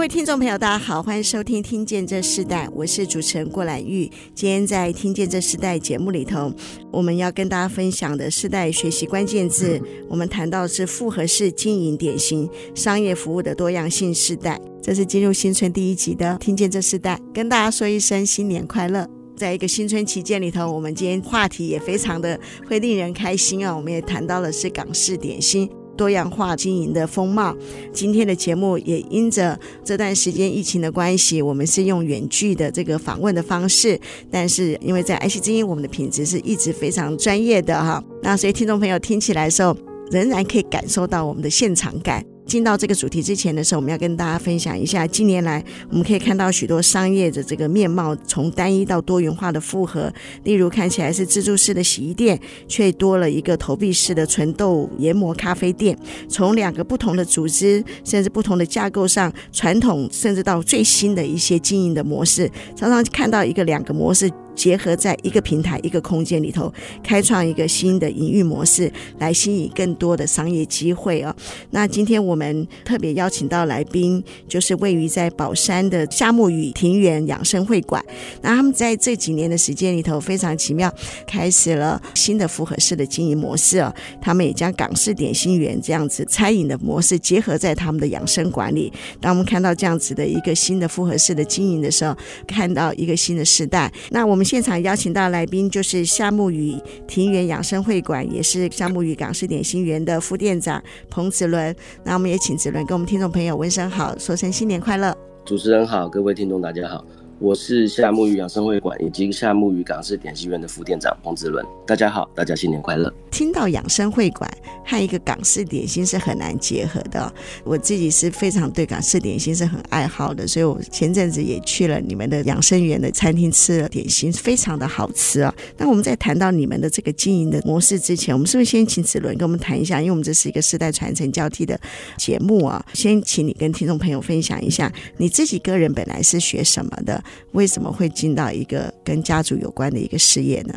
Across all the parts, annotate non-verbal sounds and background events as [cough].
各位听众朋友，大家好，欢迎收听《听见这世代》，我是主持人郭兰玉。今天在《听见这世代》节目里头，我们要跟大家分享的世代学习关键字，我们谈到的是复合式经营点心商业服务的多样性世代。这是进入新春第一集的《听见这世代》，跟大家说一声新年快乐。在一个新春期间里头，我们今天话题也非常的会令人开心啊！我们也谈到了是港式点心。多样化经营的风貌。今天的节目也因着这段时间疫情的关系，我们是用远距的这个访问的方式。但是因为在爱惜之音，我们的品质是一直非常专业的哈。那所以听众朋友听起来的时候，仍然可以感受到我们的现场感。进到这个主题之前的时候，我们要跟大家分享一下，近年来我们可以看到许多商业的这个面貌从单一到多元化的复合。例如，看起来是自助式的洗衣店，却多了一个投币式的纯豆研磨咖啡店。从两个不同的组织，甚至不同的架构上，传统甚至到最新的一些经营的模式，常常看到一个两个模式。结合在一个平台、一个空间里头，开创一个新的营运模式，来吸引更多的商业机会哦。那今天我们特别邀请到来宾，就是位于在宝山的夏沐雨庭园养生会馆。那他们在这几年的时间里头，非常奇妙，开始了新的复合式的经营模式哦。他们也将港式点心园这样子餐饮的模式结合在他们的养生馆里。当我们看到这样子的一个新的复合式的经营的时候，看到一个新的时代。那我们。我们现场邀请到来宾就是夏目雨庭园养生会馆，也是夏目雨港式点心园的副店长彭子伦。那我们也请子伦跟我们听众朋友问声好，说声新年快乐。主持人好，各位听众大家好。我是夏沐雨养生会馆以及夏沐雨港式点心园的副店长彭子伦，大家好，大家新年快乐。听到养生会馆和一个港式点心是很难结合的，我自己是非常对港式点心是很爱好的，所以我前阵子也去了你们的养生园的餐厅吃了点心，非常的好吃啊。那我们在谈到你们的这个经营的模式之前，我们是不是先请子伦跟我们谈一下？因为我们这是一个世代传承交替的节目啊，先请你跟听众朋友分享一下你自己个人本来是学什么的。为什么会进到一个跟家族有关的一个事业呢？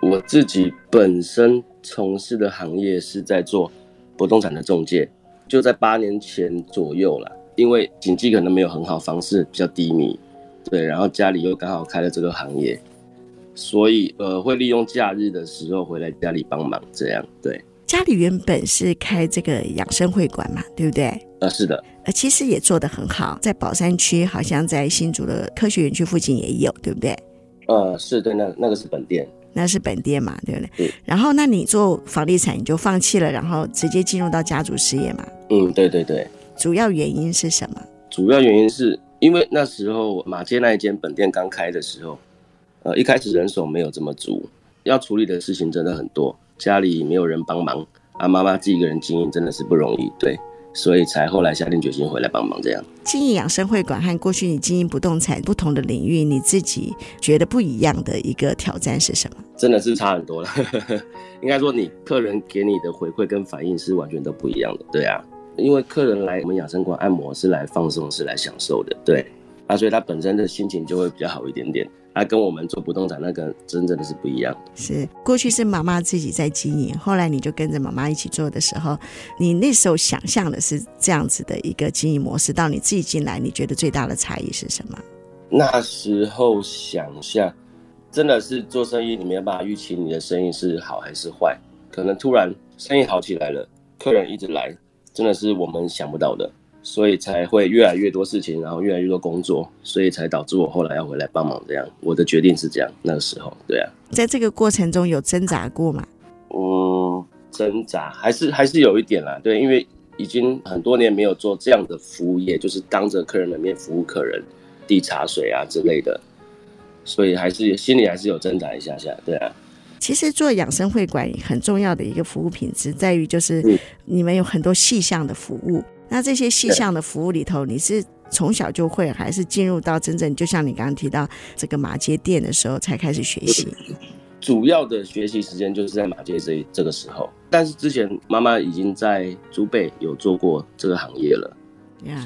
我自己本身从事的行业是在做不动产的中介，就在八年前左右了。因为经济可能没有很好，房市比较低迷，对，然后家里又刚好开了这个行业，所以呃会利用假日的时候回来家里帮忙，这样对。家里原本是开这个养生会馆嘛，对不对？呃，是的。呃，其实也做得很好，在宝山区，好像在新竹的科学园区附近也有，对不对？呃，是对，那那个是本店，那是本店嘛，对不对？对。然后，那你做房地产你就放弃了，然后直接进入到家族事业嘛？嗯，对对对。主要原因是什么？主要原因是因为那时候马街那一间本店刚开的时候，呃，一开始人手没有这么足，要处理的事情真的很多，家里没有人帮忙，啊，妈妈自己一个人经营真的是不容易，对。所以才后来下定决心回来帮忙，这样。经营养生会馆和过去你经营不动产不同的领域，你自己觉得不一样的一个挑战是什么？真的是差很多了，[laughs] 应该说你客人给你的回馈跟反应是完全都不一样的，对啊。因为客人来我们养生馆按摩是来放松，是来享受的，对。啊，所以他本身的心情就会比较好一点点。啊，跟我们做不动产那个真正的是不一样。是过去是妈妈自己在经营，后来你就跟着妈妈一起做的时候，你那时候想象的是这样子的一个经营模式，到你自己进来，你觉得最大的差异是什么？那时候想象真的是做生意，你没有办法预期你的生意是好还是坏，可能突然生意好起来了，客人一直来，真的是我们想不到的。所以才会越来越多事情，然后越来越多工作，所以才导致我后来要回来帮忙。这样，我的决定是这样。那个时候，对啊，在这个过程中有挣扎过吗？嗯，挣扎还是还是有一点啦。对，因为已经很多年没有做这样的服务业，就是当着客人的面服务客人，递茶水啊之类的。所以还是心里还是有挣扎一下下，对啊。其实做养生会馆很重要的一个服务品质在于，就是你们有很多细项的服务。那这些细项的服务里头，你是从小就会，还是进入到真正就像你刚刚提到这个马街店的时候才开始学习？主要的学习时间就是在马街这这个时候，但是之前妈妈已经在竹北有做过这个行业了。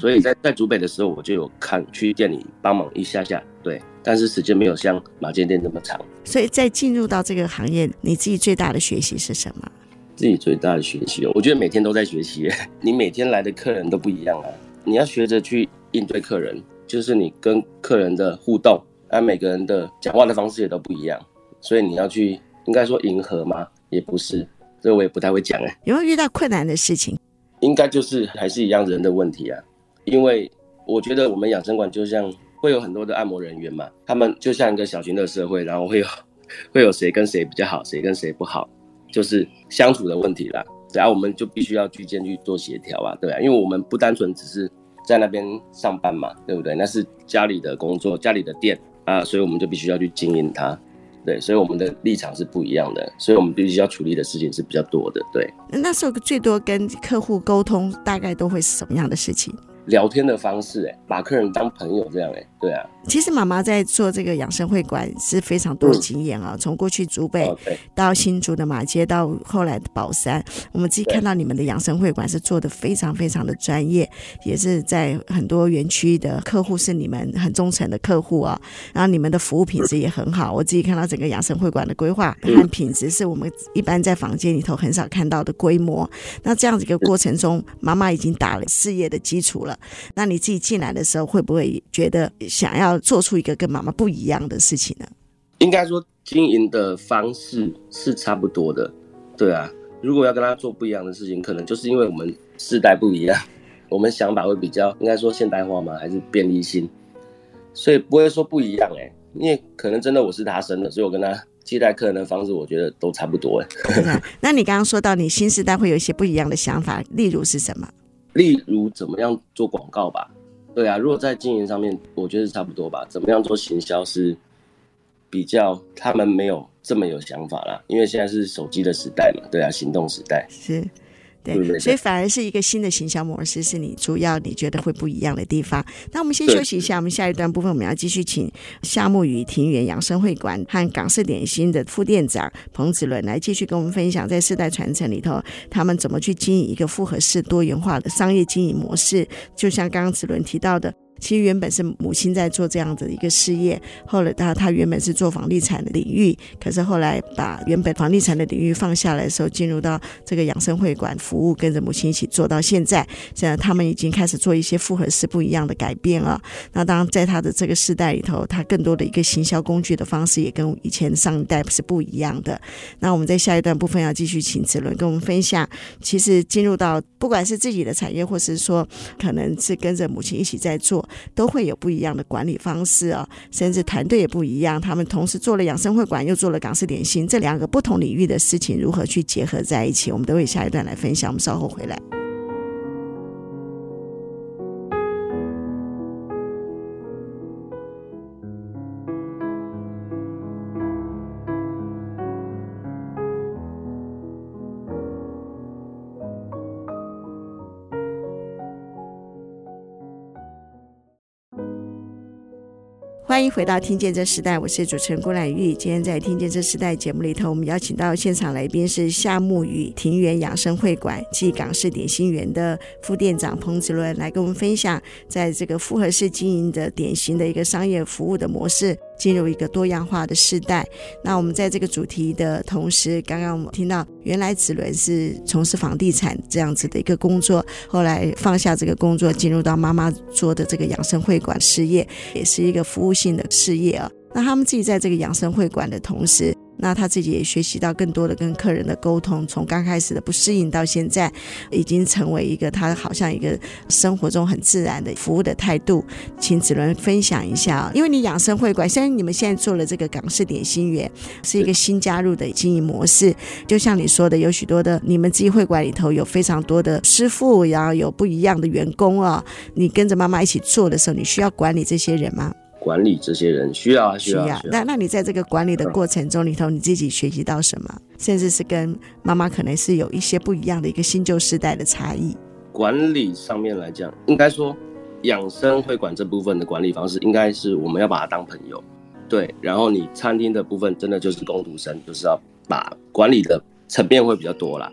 所以在在竹北的时候，我就有看去店里帮忙一下下，对，但是时间没有像马街店那么长。所以在进入到这个行业，你自己最大的学习是什么？自己最大的学习，我觉得每天都在学习。你每天来的客人都不一样啊，你要学着去应对客人，就是你跟客人的互动，啊，每个人的讲话的方式也都不一样，所以你要去，应该说迎合吗？也不是，这个我也不太会讲哎。有没有遇到困难的事情？应该就是还是一样人的问题啊，因为我觉得我们养生馆就像会有很多的按摩人员嘛，他们就像一个小型的社会，然后会有 [laughs] 会有谁跟谁比较好，谁跟谁不好，就是相处的问题啦。然后我们就必须要去间去做协调啊，对啊，因为我们不单纯只是在那边上班嘛，对不对？那是家里的工作，家里的店啊，所以我们就必须要去经营它。对，所以我们的立场是不一样的，所以我们必须要处理的事情是比较多的。对，那时候最多跟客户沟通，大概都会是什么样的事情？聊天的方式，哎，把客人当朋友这样，哎，对啊。其实妈妈在做这个养生会馆是非常多经验啊，从、嗯、过去竹北到新竹的马街，到后来的宝山，我们自己看到你们的养生会馆是做的非常非常的专业，也是在很多园区的客户是你们很忠诚的客户啊。然后你们的服务品质也很好，我自己看到整个养生会馆的规划和品质是我们一般在房间里头很少看到的规模。那这样子一个过程中，妈妈已经打了事业的基础了。那你自己进来的时候，会不会觉得想要？做出一个跟妈妈不一样的事情呢？应该说经营的方式是差不多的，对啊。如果要跟他做不一样的事情，可能就是因为我们世代不一样，[laughs] 我们想法会比较应该说现代化吗？还是便利性？所以不会说不一样哎、欸，因为可能真的我是他生的，所以我跟他接待客人的方式，我觉得都差不多哎、欸。[laughs] 那你刚刚说到你新时代会有一些不一样的想法，例如是什么？例如怎么样做广告吧。对啊，如果在经营上面，我觉得是差不多吧。怎么样做行销是比较他们没有这么有想法啦，因为现在是手机的时代嘛，对啊，行动时代是。对，所以反而是一个新的行销模式，是你主要你觉得会不一样的地方。那我们先休息一下，我们下一段部分我们要继续请夏目雨庭园养生会馆和港式点心的副店长彭子伦来继续跟我们分享，在世代传承里头，他们怎么去经营一个复合式多元化的商业经营模式。就像刚刚子伦提到的。其实原本是母亲在做这样子的一个事业，后来他他原本是做房地产的领域，可是后来把原本房地产的领域放下来的时候，进入到这个养生会馆服务，跟着母亲一起做到现在。现在他们已经开始做一些复合式不一样的改变了。那当在他的这个世代里头，他更多的一个行销工具的方式也跟以前上一代是不一样的。那我们在下一段部分要继续请子伦跟我们分享，其实进入到不管是自己的产业，或是说可能是跟着母亲一起在做。都会有不一样的管理方式啊，甚至团队也不一样。他们同时做了养生会馆，又做了港式点心，这两个不同领域的事情如何去结合在一起？我们都会下一段来分享。我们稍后回来。欢迎回到《听见这时代》，我是主持人郭兰玉。今天在《听见这时代》节目里头，我们邀请到现场来宾是夏木雨庭园养生会馆暨港式点心园的副店长彭子伦，来跟我们分享，在这个复合式经营的典型的一个商业服务的模式。进入一个多样化的时代。那我们在这个主题的同时，刚刚我们听到，原来子伦是从事房地产这样子的一个工作，后来放下这个工作，进入到妈妈做的这个养生会馆事业，也是一个服务性的事业啊。那他们自己在这个养生会馆的同时，那他自己也学习到更多的跟客人的沟通，从刚开始的不适应到现在，已经成为一个他好像一个生活中很自然的服务的态度。请子伦分享一下，因为你养生会馆，虽然你们现在做了这个港式点心园，是一个新加入的经营模式，就像你说的，有许多的你们自己会馆里头有非常多的师傅，然后有不一样的员工啊。你跟着妈妈一起做的时候，你需要管理这些人吗？管理这些人需要啊，需要。需要。那那你在这个管理的过程中里头，你自己学习到什么？甚至是跟妈妈可能是有一些不一样的一个新旧时代的差异。管理上面来讲，应该说养生会馆这部分的管理方式，应该是我们要把它当朋友，对。然后你餐厅的部分，真的就是工读生，就是要把管理的层面会比较多啦。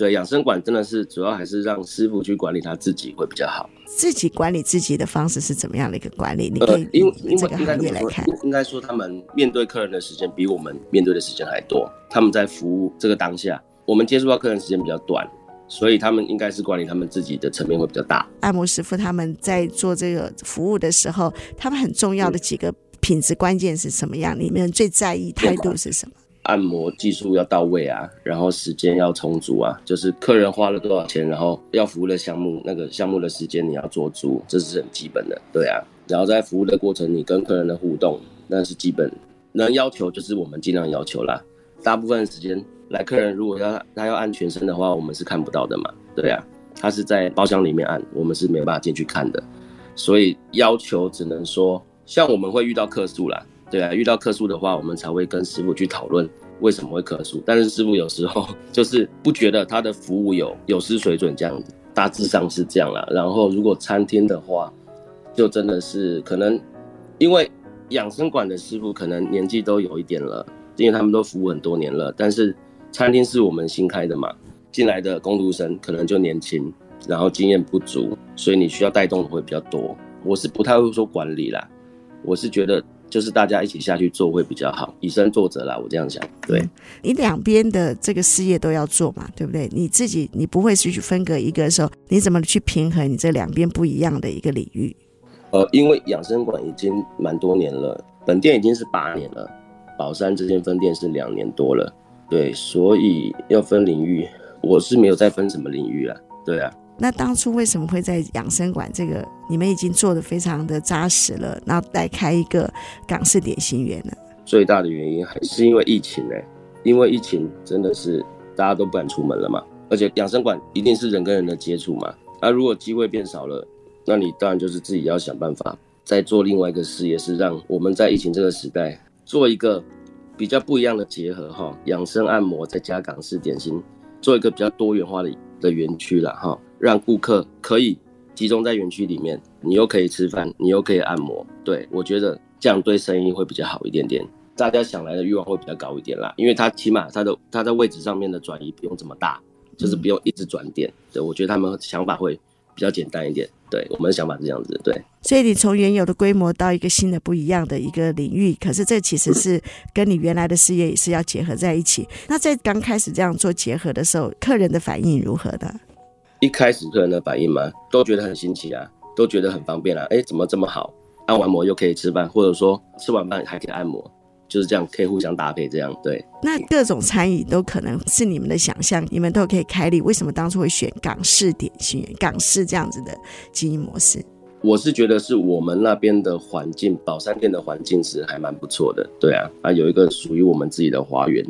对，养生馆真的是主要还是让师傅去管理他自己会比较好。自己管理自己的方式是怎么样的一个管理？你可以因为因为这个行业来看，应该说他们面对客人的时间比我们面对的时间还多。他们在服务这个当下，我们接触到客人时间比较短。所以他们应该是管理他们自己的层面会比较大。按摩师傅他们在做这个服务的时候，他们很重要的几个品质关键是什么样？你们最在意态度是什么？按摩技术要到位啊，然后时间要充足啊，就是客人花了多少钱，然后要服务的项目那个项目的时间你要做足，这是很基本的，对啊。然后在服务的过程，你跟客人的互动那是基本，能要求就是我们尽量要求啦。大部分时间。来客人如果要他要按全身的话，我们是看不到的嘛，对啊，他是在包厢里面按，我们是没办法进去看的，所以要求只能说，像我们会遇到客诉啦，对啊，遇到客诉的话，我们才会跟师傅去讨论为什么会客诉，但是师傅有时候 [laughs] 就是不觉得他的服务有有失水准这样子，大致上是这样啦。然后如果餐厅的话，就真的是可能因为养生馆的师傅可能年纪都有一点了，因为他们都服务很多年了，但是。餐厅是我们新开的嘛，进来的工读生可能就年轻，然后经验不足，所以你需要带动的会比较多。我是不太会说管理啦，我是觉得就是大家一起下去做会比较好，以身作则啦，我这样想。对，你两边的这个事业都要做嘛，对不对？你自己你不会去分隔一个的时候，你怎么去平衡你这两边不一样的一个领域？呃，因为养生馆已经蛮多年了，本店已经是八年了，宝山这间分店是两年多了。对，所以要分领域，我是没有再分什么领域啊。对啊，那当初为什么会在养生馆这个你们已经做得非常的扎实了，然后来开一个港式点心园呢？最大的原因还是因为疫情呢、因为疫情真的是大家都不敢出门了嘛，而且养生馆一定是人跟人的接触嘛，那、如果机会变少了，那你当然就是自己要想办法再做另外一个事业，是让我们在疫情这个时代做一个。比较不一样的结合哈，养生按摩再加港式点心，做一个比较多元化的的园区了哈，让顾客可以集中在园区里面，你又可以吃饭，你又可以按摩，对，我觉得这样对生意会比较好一点点，大家想来的欲望会比较高一点啦，因为它起码它的它在位置上面的转移不用这么大，就是不用一直转点，对，我觉得他们想法会比较简单一点。对，我们的想法是这样子，对。所以你从原有的规模到一个新的不一样的一个领域，可是这其实是跟你原来的事业也是要结合在一起。那在刚开始这样做结合的时候，客人的反应如何的？一开始客人的反应嘛，都觉得很新奇啊，都觉得很方便啊。哎，怎么这么好？按完摩又可以吃饭，或者说吃完饭还可以按摩。就是这样，可以互相搭配，这样对。那各种餐饮都可能是你们的想象，你们都可以开立。为什么当初会选港式点心、港式这样子的经营模式？我是觉得是我们那边的环境，宝山店的环境是还蛮不错的，对啊，啊有一个属于我们自己的花园，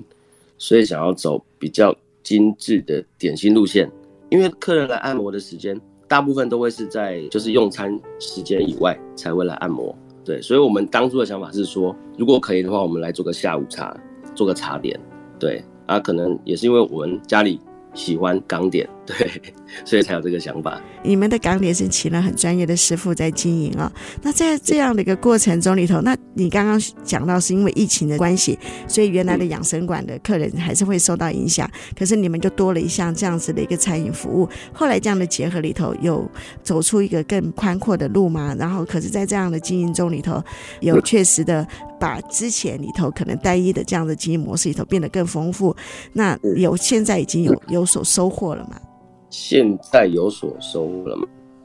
所以想要走比较精致的点心路线。因为客人来按摩的时间，大部分都会是在就是用餐时间以外才会来按摩。对，所以我们当初的想法是说，如果可以的话，我们来做个下午茶，做个茶点。对，啊，可能也是因为我们家里。喜欢港点，[laughs] 对，所以才有这个想法。你们的港点是请了很专业的师傅在经营啊、那在这样的一个过程中里头，那你刚刚讲到是因为疫情的关系，所以原来的养生馆的客人还是会受到影响。可是你们就多了一项这样子的一个餐饮服务。后来这样的结合里头，有走出一个更宽阔的路吗？然后，可是在这样的经营中里头，有确实的。把之前里头可能单一的这样的经营模式里头变得更丰富，那有现在已经有有所收获了吗？现在有所收获了吗？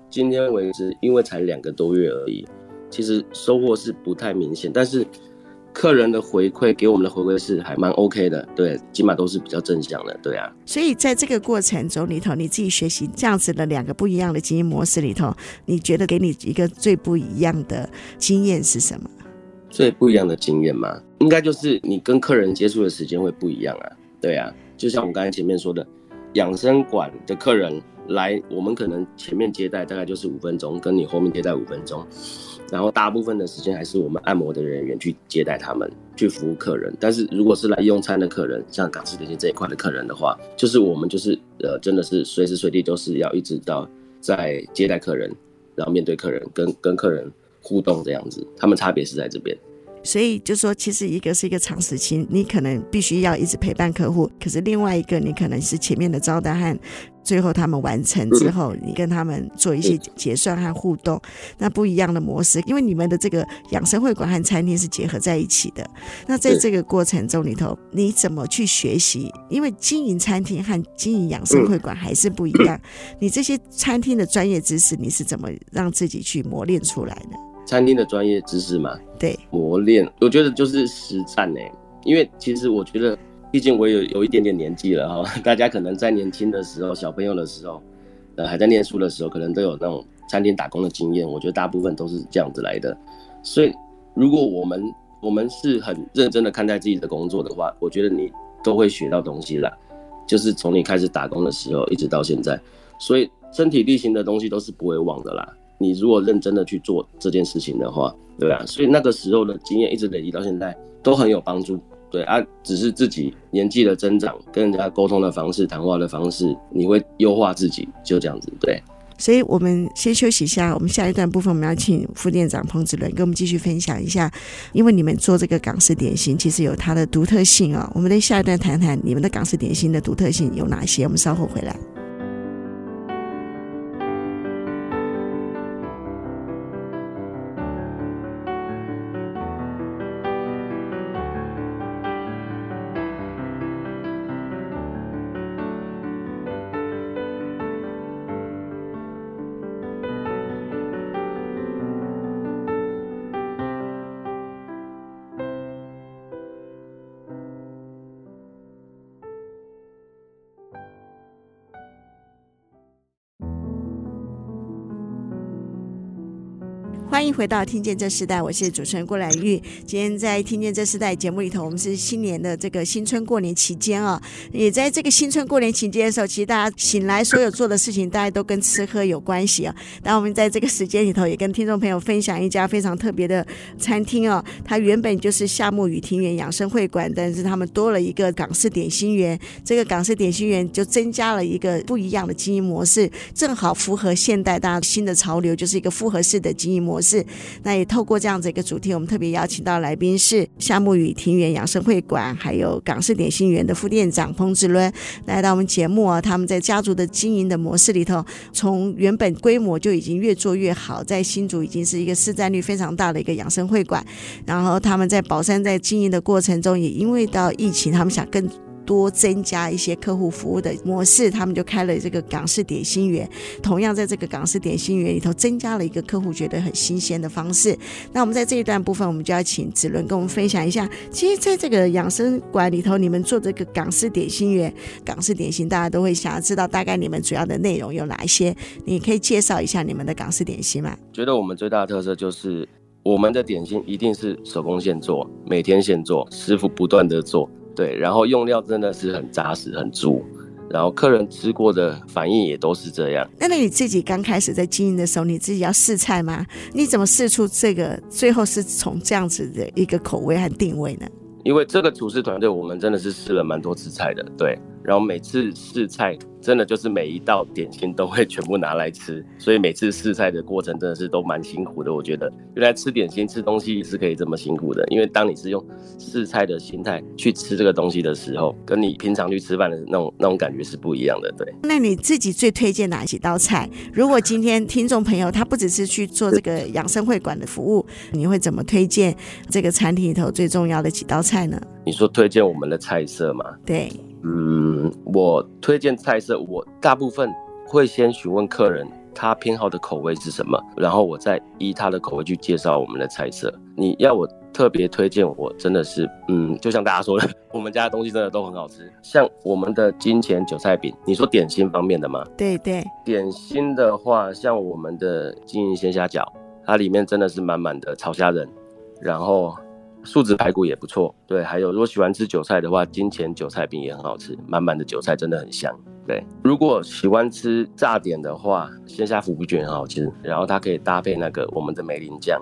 今天为止，因为才两个多月而已，其实收获是不太明显，但是客人的回馈给我们的回馈是还蛮 OK 的，对，起码都是比较正向的，对啊。所以在这个过程中里头，你自己学习这样子的两个不一样的经营模式里头，你觉得给你一个最不一样的经验是什么？最不一样的经验嘛，应该就是你跟客人接触的时间会不一样啊。对啊，就像我们刚才前面说的，养生馆的客人来，我们可能前面接待大概就是五分钟，跟你后面接待五分钟，然后大部分的时间还是我们按摩的人员去接待他们，去服务客人。但是如果是来用餐的客人，像港式点心这一块的客人的话，就是我们就是呃，真的是随时随地都是要一直到在接待客人，然后面对客人，跟跟客人互动这样子，他们差别是在这边。所以就说，其实一个是一个长时期，你可能必须要一直陪伴客户；可是另外一个，你可能是前面的招待和最后他们完成之后，你跟他们做一些结算和互动，那不一样的模式。因为你们的这个养生会馆和餐厅是结合在一起的。那在这个过程中里头，你怎么去学习？因为经营餐厅和经营养生会馆还是不一样。你这些餐厅的专业知识，你是怎么让自己去磨练出来的？餐厅的专业知识嘛，对，磨练，我觉得就是实战呢。因为其实我觉得，毕竟我有有一点点年纪了哈，[laughs] 大家可能在年轻的时候，小朋友的时候，呃，还在念书的时候，可能都有那种餐厅打工的经验。我觉得大部分都是这样子来的。所以，如果我们我们是很认真的看待自己的工作的话，我觉得你都会学到东西啦。就是从你开始打工的时候，一直到现在，所以身体力行的东西都是不会忘的啦。你如果认真的去做这件事情的话，对啊，所以那个时候的经验一直累积到现在都很有帮助，对啊，只是自己年纪的增长，跟人家沟通的方式、谈话的方式，你会优化自己，就这样子，对。所以我们先休息一下，我们下一段部分我们要请副店长彭子伦跟我们继续分享一下，因为你们做这个港式点心其实有它的独特性啊、哦，我们在下一段谈谈你们的港式点心的独特性有哪些，我们稍后回来。欢迎回到《听见这时代》，我是主持人郭兰玉。今天在《听见这时代》节目里头，我们是新年的这个新春过年期间啊，也在这个新春过年期间的时候，其实大家醒来所有做的事情，大家都跟吃喝有关系啊。那我们在这个时间里头，也跟听众朋友分享一家非常特别的餐厅啊，它原本就是夏目雨庭园养生会馆，但是他们多了一个港式点心园，这个港式点心园就增加了一个不一样的经营模式，正好符合现代大家新的潮流，就是一个复合式的经营模式。是，那也透过这样子一个主题，我们特别邀请到来宾是夏目雨庭园养生会馆，还有港式点心园的副店长彭志伦来到我们节目啊。他们在家族的经营的模式里头，从原本规模就已经越做越好，在新竹已经是一个市占率非常大的一个养生会馆。然后他们在宝山在经营的过程中，也因为到疫情，他们想更。多增加一些客户服务的模式，他们就开了这个港式点心园。同样在这个港式点心园里头，增加了一个客户觉得很新鲜的方式。那我们在这一段部分，我们就要请子伦跟我们分享一下。其实，在这个养生馆里头，你们做这个港式点心园，港式点心大家都会想要知道大概你们主要的内容有哪一些？你可以介绍一下你们的港式点心吗？觉得我们最大的特色就是我们的点心一定是手工现做，每天现做，师傅不断的做。对，然后用料真的是很扎实、很足，然后客人吃过的反应也都是这样。那那你自己刚开始在经营的时候，你自己要试菜吗？你怎么试出这个？最后是从这样子的一个口味和定位呢？因为这个厨师团队，我们真的是试了蛮多次菜的，对。然后每次试菜，真的就是每一道点心都会全部拿来吃，所以每次试菜的过程真的是都蛮辛苦的。我觉得原来吃点心、吃东西是可以这么辛苦的，因为当你是用试菜的心态去吃这个东西的时候，跟你平常去吃饭的那种那种感觉是不一样的。对，那你自己最推荐哪几道菜？如果今天听众朋友他不只是去做这个养生会馆的服务，你会怎么推荐这个餐厅里头最重要的几道菜呢？你说推荐我们的菜色吗？对。嗯，我推荐菜色，我大部分会先询问客人他偏好的口味是什么，然后我再依他的口味去介绍我们的菜色。你要我特别推荐，我真的是，嗯，就像大家说的，我们家的东西真的都很好吃。像我们的金钱韭菜饼，你说点心方面的吗？对对，点心的话，像我们的金银鲜虾饺，它里面真的是满满的炒虾仁，然后。素质排骨也不错，对，还有如果喜欢吃韭菜的话，金钱韭菜饼也很好吃，满满的韭菜真的很香。对，如果喜欢吃炸点的话，鲜虾腐皮卷很好吃，然后它可以搭配那个我们的梅林酱，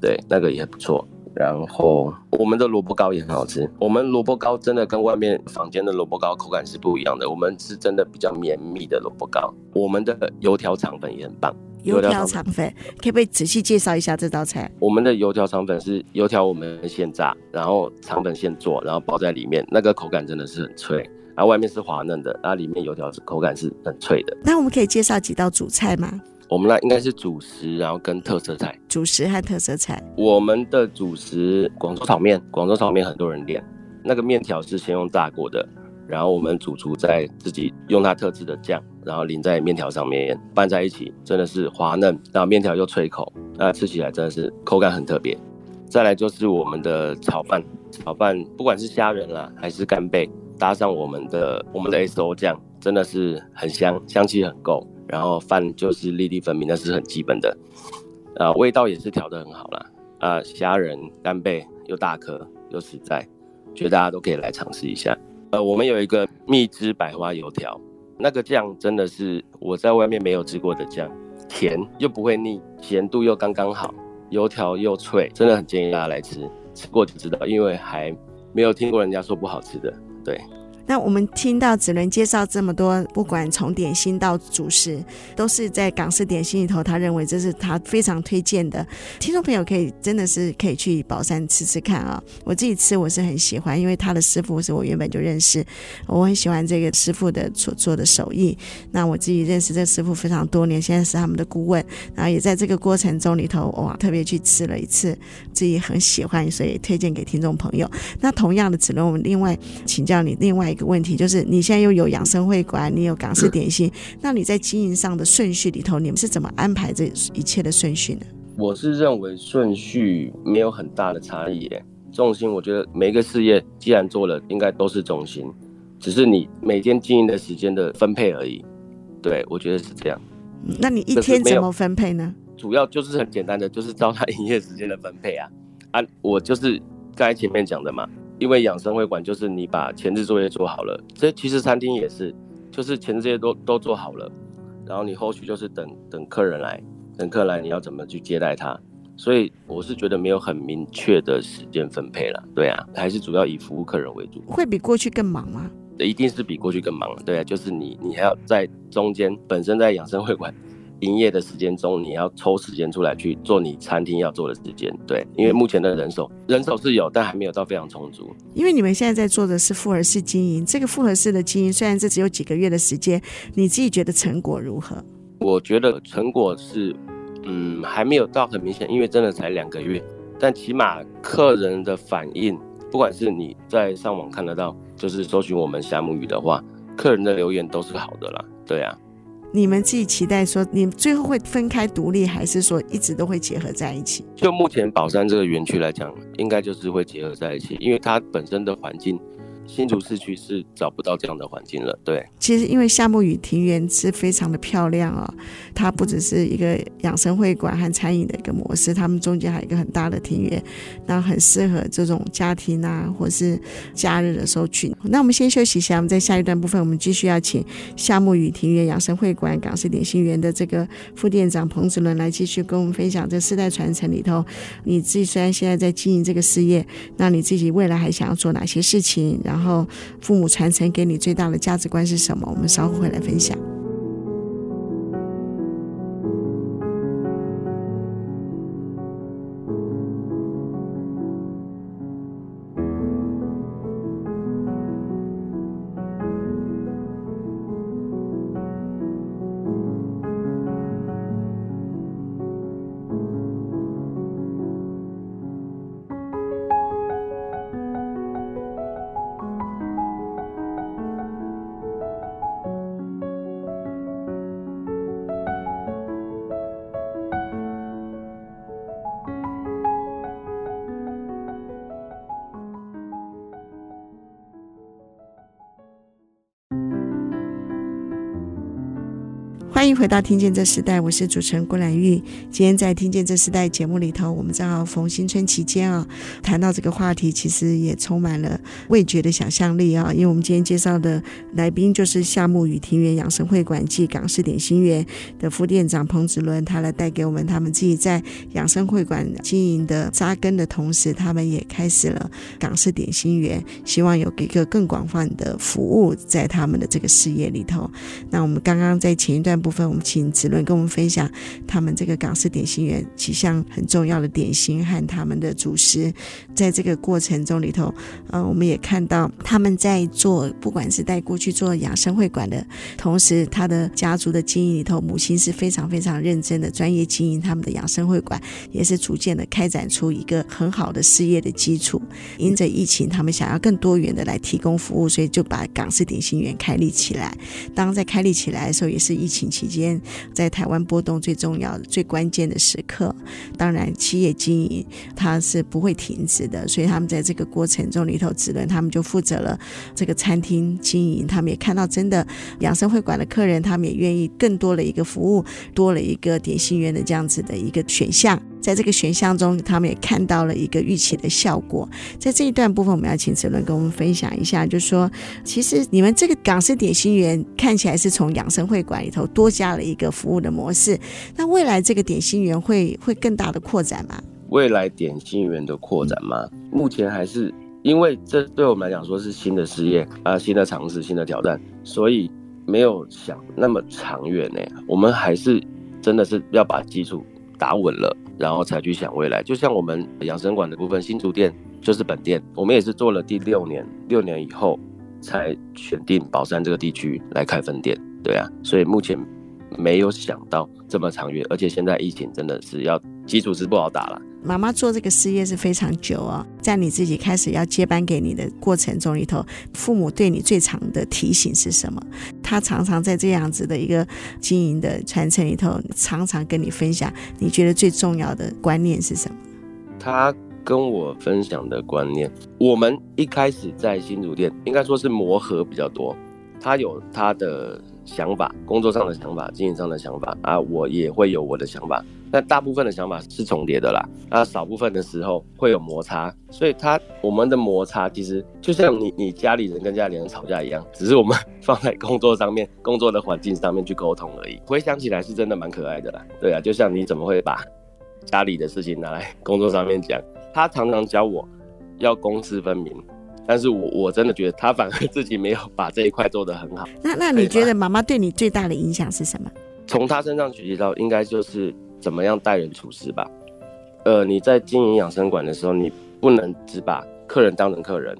对，那个也不错。然后我们的萝卜糕也很好吃，我们萝卜糕真的跟外面坊间的萝卜糕口感是不一样的，我们是真的比较绵密的萝卜糕。我们的油条肠粉也很棒，油条肠粉可不可以仔细介绍一下这道菜？我们的油条肠粉是油条我们现炸，然后肠粉现做，然后包在里面，那个口感真的是很脆，然后外面是滑嫩的，然后里面油条是口感是很脆的。那我们可以介绍几道主菜吗？我们那应该是主食，然后跟特色菜。主食和特色菜。我们的主食广州炒面，广州炒面很多人练，那个面条是先用炸过的，然后我们主厨再自己用它特制的酱，然后淋在面条上面拌在一起，真的是滑嫩，然后面条又脆口，那吃起来真的是口感很特别。再来就是我们的炒饭，炒饭不管是虾仁啦还是干贝，搭上我们的我们的 SO 酱，真的是很香，香气很够。然后饭就是粒粒分明，那是很基本的，啊，味道也是调得很好啦。啊，虾仁干贝又大颗又实在，觉得大家都可以来尝试一下。呃，我们有一个蜜汁百花油条，那个酱真的是我在外面没有吃过的酱，甜又不会腻，咸度又刚刚好，油条又脆，真的很建议大家来吃，吃过就知道，因为还没有听过人家说不好吃的，对。那我们听到子伦介绍这么多，不管从点心到主食，都是在港式点心里头，他认为这是他非常推荐的。听众朋友可以真的是可以去宝山吃吃看啊！我自己吃我是很喜欢，因为他的师傅是我原本就认识，我很喜欢这个师傅的所做的手艺。那我自己认识这师傅非常多年，现在是他们的顾问，然后也在这个过程中里头哇，特别去吃了一次，自己很喜欢，所以推荐给听众朋友。那同样的，子龙，我们另外请教你另外。一个问题就是，你现在又有养生会馆，你有港式点心，那你在经营上的顺序里头，你们是怎么安排这一切的顺序呢？我是认为顺序没有很大的差异耶，重心我觉得每一个事业既然做了，应该都是重心，只是你每天经营的时间的分配而已。对，我觉得是这样。那你一天怎么分配呢？主要就是很简单的，就是照他营业时间的分配啊。啊，我就是刚才前面讲的嘛。因为养生会馆就是你把前置作业做好了，这其实餐厅也是，就是前置作业都都做好了，然后你后续就是等等客人来，等客人来你要怎么去接待他，所以我是觉得没有很明确的时间分配了，对啊，还是主要以服务客人为主。会比过去更忙吗？一定是比过去更忙了，对啊，就是你你还要在中间本身在养生会馆。营业的时间中，你要抽时间出来去做你餐厅要做的时间，对，因为目前的人手人手是有，但还没有到非常充足。因为你们现在在做的是复合式经营，这个复合式的经营虽然这只有几个月的时间，你自己觉得成果如何？我觉得成果是，嗯，还没有到很明显，因为真的才两个月，但起码客人的反应，不管是你在上网看得到，就是搜寻我们虾木鱼的话，客人的留言都是好的啦，对啊。你们自己期待说，你最后会分开独立，还是说一直都会结合在一起？就目前宝山这个园区来讲，应该就是会结合在一起，因为它本身的环境。新竹市区是找不到这样的环境了。对，其实因为夏目雨庭园是非常的漂亮啊、哦，它不只是一个养生会馆和餐饮的一个模式，他们中间还有一个很大的庭园，那很适合这种家庭啊，或是假日的时候去。那我们先休息一下，我们在下一段部分，我们继续要请夏目雨庭园养生会馆港式点心园的这个副店长彭子伦来继续跟我们分享这世代传承里头，你自己虽然现在在经营这个事业，那你自己未来还想要做哪些事情？然后父母传承给你最大的价值观是什么？我们稍后会来分享。回到《听见这时代》，我是主持人郭兰玉。今天在《听见这时代》节目里头，我们正好逢新春期间啊，谈到这个话题，其实也充满了味觉的想象力啊。因为我们今天介绍的来宾就是夏目雨庭园养生会馆暨港式点心园的副店长彭子伦，他来带给我们他们自己在养生会馆经营的扎根的同时，他们也开始了港式点心园，希望有一个更广泛的服务在他们的这个事业里头。那我们刚刚在前一段。部分，我们请子伦跟我们分享他们这个港式点心园几项很重要的点心和他们的主食。在这个过程中里头，呃，我们也看到他们在做，不管是带过去做养生会馆的同时，他的家族的经营里头，母亲是非常非常认真的专业经营他们的养生会馆，也是逐渐的开展出一个很好的事业的基础。因着疫情，他们想要更多元的来提供服务，所以就把港式点心园开立起来。当在开立起来的时候，也是疫情。期间，间在台湾波动最重要、最关键的时刻，当然企业经营它是不会停止的，所以他们在这个过程中里头，只能他们就负责了这个餐厅经营。他们也看到真的养生会馆的客人，他们也愿意更多的一个服务，多了一个点心员的这样子的一个选项。在这个选项中，他们也看到了一个预期的效果。在这一段部分，我们要请哲伦跟我们分享一下，就是说，其实你们这个港式点心园看起来是从养生会馆里头多加了一个服务的模式。那未来这个点心园会会更大的扩展吗？未来点心园的扩展吗？目前还是因为这对我们来讲说是新的事业啊，新的尝试，新的挑战，所以没有想那么长远呢。我们还是真的是要把基础打稳了。然后才去想未来，就像我们养生馆的部分，新竹店就是本店，我们也是做了第六年，六年以后才选定宝山这个地区来开分店，对啊，所以目前没有想到这么长远，而且现在疫情真的是要基础是不好打了。妈妈做这个事业是非常久哦，在你自己开始要接班给你的过程中里头，父母对你最长的提醒是什么？他常常在这样子的一个经营的传承里头，常常跟你分享，你觉得最重要的观念是什么？他跟我分享的观念，我们一开始在新竹店，应该说是磨合比较多，他有他的。想法，工作上的想法，经营上的想法啊，我也会有我的想法。但大部分的想法是重叠的啦，啊，少部分的时候会有摩擦。所以他我们的摩擦其实就像你你家里人跟家里人吵架一样，只是我们放在工作上面、[laughs] 工作的环境上面去沟通而已。回想起来是真的蛮可爱的啦。对啊，就像你怎么会把家里的事情拿来工作上面讲？他常常教我要公私分明。但是我我真的觉得他反而自己没有把这一块做得很好。[laughs] 那那你觉得妈妈对你最大的影响是什么？从他身上学习到，应该就是怎么样待人处事吧。呃，你在经营养生馆的时候，你不能只把客人当成客人，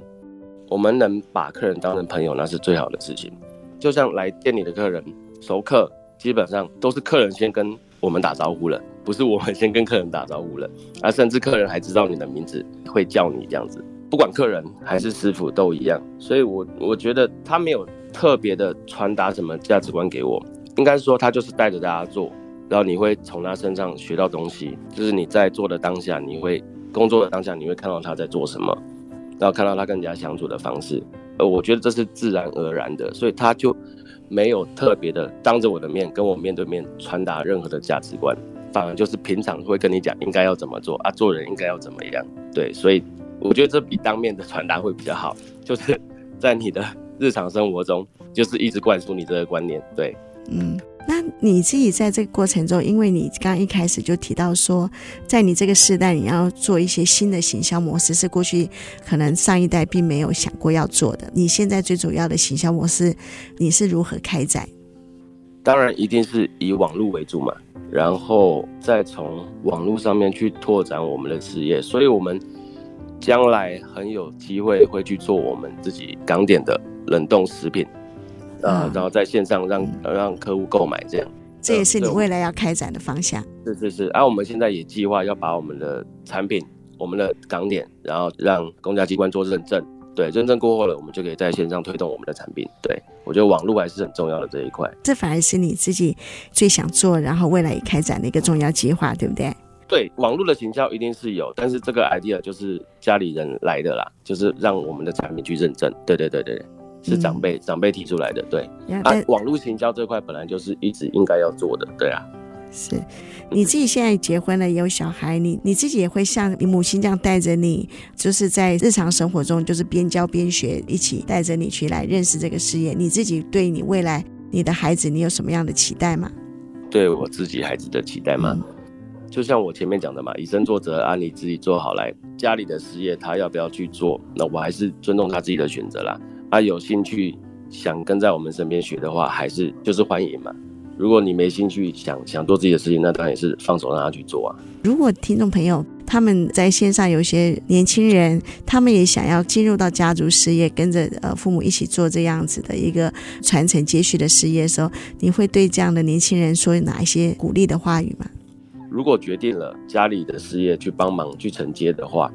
我们能把客人当成朋友，那是最好的事情。就像来店里的客人熟客，基本上都是客人先跟我们打招呼了，不是我们先跟客人打招呼了，而甚至客人还知道你的名字，会叫你这样子。不管客人还是师傅都一样，所以我我觉得他没有特别的传达什么价值观给我，应该说他就是带着大家做，然后你会从他身上学到东西，就是你在做的当下，你会工作的当下，你会看到他在做什么，然后看到他跟人家相处的方式，呃，我觉得这是自然而然的，所以他就没有特别的当着我的面跟我面对面传达任何的价值观，反而就是平常会跟你讲应该要怎么做啊，做人应该要怎么样，对，所以。我觉得这比当面的传达会比较好，[laughs] 就是在你的日常生活中，就是一直灌输你这个观念。对，嗯，那你自己在这个过程中，因为你刚刚一开始就提到说，在你这个时代，你要做一些新的行销模式，是过去可能上一代并没有想过要做的。你现在最主要的行销模式，你是如何开展？当然，一定是以网络为主嘛，然后再从网络上面去拓展我们的事业，所以我们。将来很有机会会去做我们自己港点的冷冻食品，啊、嗯，然后在线上让让客户购买这样，这也是你未来要开展的方向。是是是，而、啊、我们现在也计划要把我们的产品、我们的港点，然后让公家机关做认证，对，认证过后了，我们就可以在线上推动我们的产品。对，我觉得网络还是很重要的这一块。这反而是你自己最想做，然后未来也开展的一个重要计划，对不对？对，网络的行销一定是有，但是这个 idea 就是家里人来的啦，就是让我们的产品去认证。对对对对。是长辈、嗯、长辈提出来的。对，啊，网络行销这块本来就是一直应该要做的。对啊，是你自己现在结婚了，有小孩，你你自己也会像你母亲这样带着你，就是在日常生活中就是边教边学，一起带着你去来认识这个事业。你自己对你未来你的孩子，你有什么样的期待吗？对我自己孩子的期待吗？嗯就像我前面讲的嘛，以身作则，按你自己做好来。家里的事业他要不要去做，那我还是尊重他自己的选择啦。他有兴趣想跟在我们身边学的话，还是就是欢迎嘛。如果你没兴趣想想做自己的事情，那当然也是放手让他去做啊。如果听众朋友他们在线上有些年轻人，他们也想要进入到家族事业，跟着呃父母一起做这样子的一个传承接续的事业的时候，你会对这样的年轻人说哪一些鼓励的话语吗？如果决定了家里的事业去帮忙去承接的话，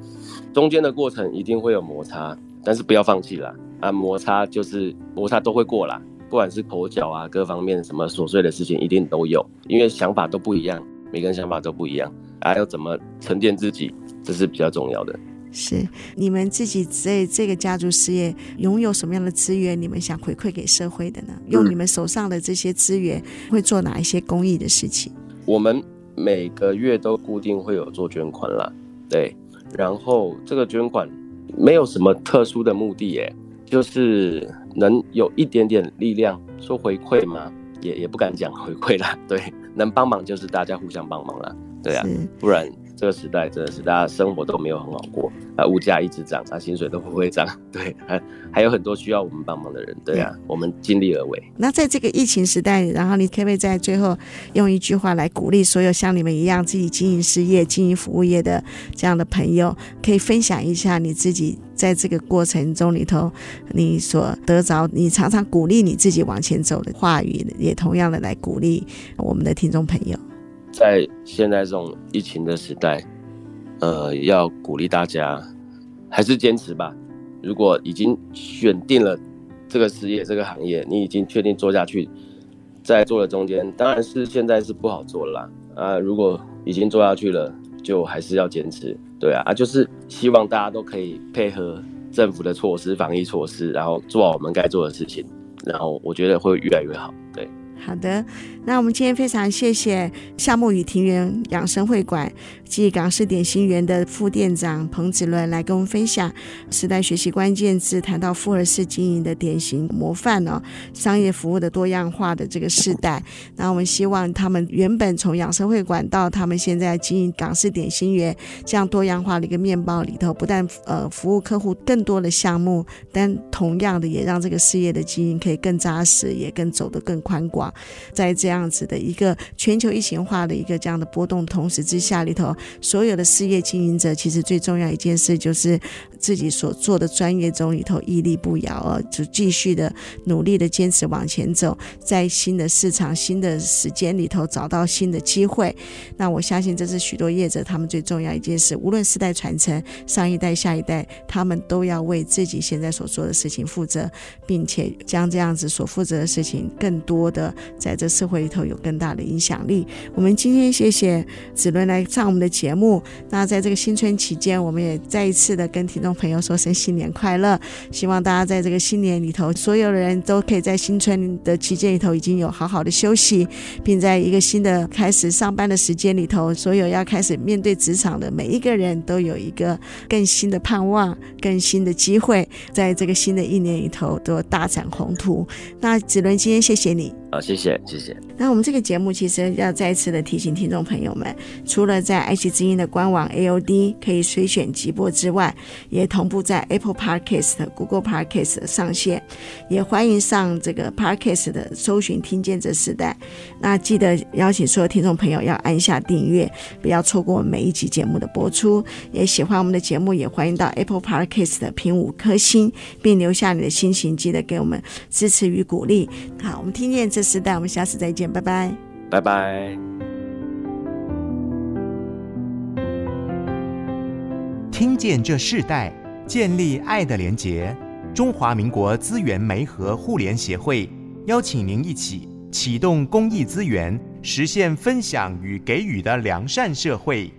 中间的过程一定会有摩擦，但是不要放弃啦。啊！摩擦就是摩擦都会过啦，不管是口角啊，各方面什么琐碎的事情一定都有，因为想法都不一样，每个人想法都不一样，还、啊、要怎么沉淀自己，这是比较重要的。是你们自己在这个家族事业拥有什么样的资源？你们想回馈给社会的呢？用你们手上的这些资源，会做哪一些公益的事情？我们。每个月都固定会有做捐款啦，对，然后这个捐款没有什么特殊的目的，耶，就是能有一点点力量，说回馈吗，也也不敢讲回馈啦，对，能帮忙就是大家互相帮忙啦，对啊，不然。这个时代真的是大家生活都没有很好过啊，物价一直涨啊，薪水都不会涨，[laughs] 对，还还有很多需要我们帮忙的人，对啊，我们尽力而为。那在这个疫情时代，然后你可不可以在最后用一句话来鼓励所有像你们一样自己经营事业、经营服务业的这样的朋友，可以分享一下你自己在这个过程中里头你所得着，你常常鼓励你自己往前走的话语，也同样的来鼓励我们的听众朋友。在现在这种疫情的时代，呃，要鼓励大家还是坚持吧。如果已经选定了这个事业、这个行业，你已经确定做下去，在做的中间，当然是现在是不好做了啦。啊，如果已经做下去了，就还是要坚持。对啊，啊，就是希望大家都可以配合政府的措施、防疫措施，然后做好我们该做的事情，然后我觉得会越来越好。对。好的，那我们今天非常谢谢夏目雨庭园养生会馆暨港式点心园的副店长彭子伦来跟我们分享时代学习关键字，谈到复合式经营的典型模范哦，商业服务的多样化的这个世代。那我们希望他们原本从养生会馆到他们现在经营港式点心园这样多样化的一个面包里头，不但呃服务客户更多的项目，但同样的也让这个事业的经营可以更扎实，也更走得更宽广。在这样这样子的一个全球疫情化的一个这样的波动同时之下里头，所有的事业经营者其实最重要一件事就是自己所做的专业中里头屹立不摇啊，就继续的努力的坚持往前走，在新的市场、新的时间里头找到新的机会。那我相信这是许多业者他们最重要一件事，无论世代传承，上一代、下一代，他们都要为自己现在所做的事情负责，并且将这样子所负责的事情更多的。在这社会里头有更大的影响力。我们今天谢谢子伦来上我们的节目。那在这个新春期间，我们也再一次的跟听众跟朋友说声新年快乐。希望大家在这个新年里头，所有的人都可以在新春的期间里头已经有好好的休息，并在一个新的开始上班的时间里头，所有要开始面对职场的每一个人都有一个更新的盼望、更新的机会，在这个新的一年里头都大展宏图。那子伦，今天谢谢你。好，谢谢，谢谢。那我们这个节目其实要再次的提醒听众朋友们，除了在爱奇艺之音的官网 AOD 可以随选即播之外，也同步在 Apple Podcast、Google Podcast 上线，也欢迎上这个 Podcast 的搜寻“听见这时代”。那记得邀请所有听众朋友要按下订阅，不要错过每一集节目的播出。也喜欢我们的节目，也欢迎到 Apple Podcast 的评五颗星，并留下你的心情，记得给我们支持与鼓励。好，我们听见这时代，我们下次再见，拜拜，拜拜。听见这世代，建立爱的连结。中华民国资源媒和互联协会邀请您一起启动公益资源，实现分享与给予的良善社会。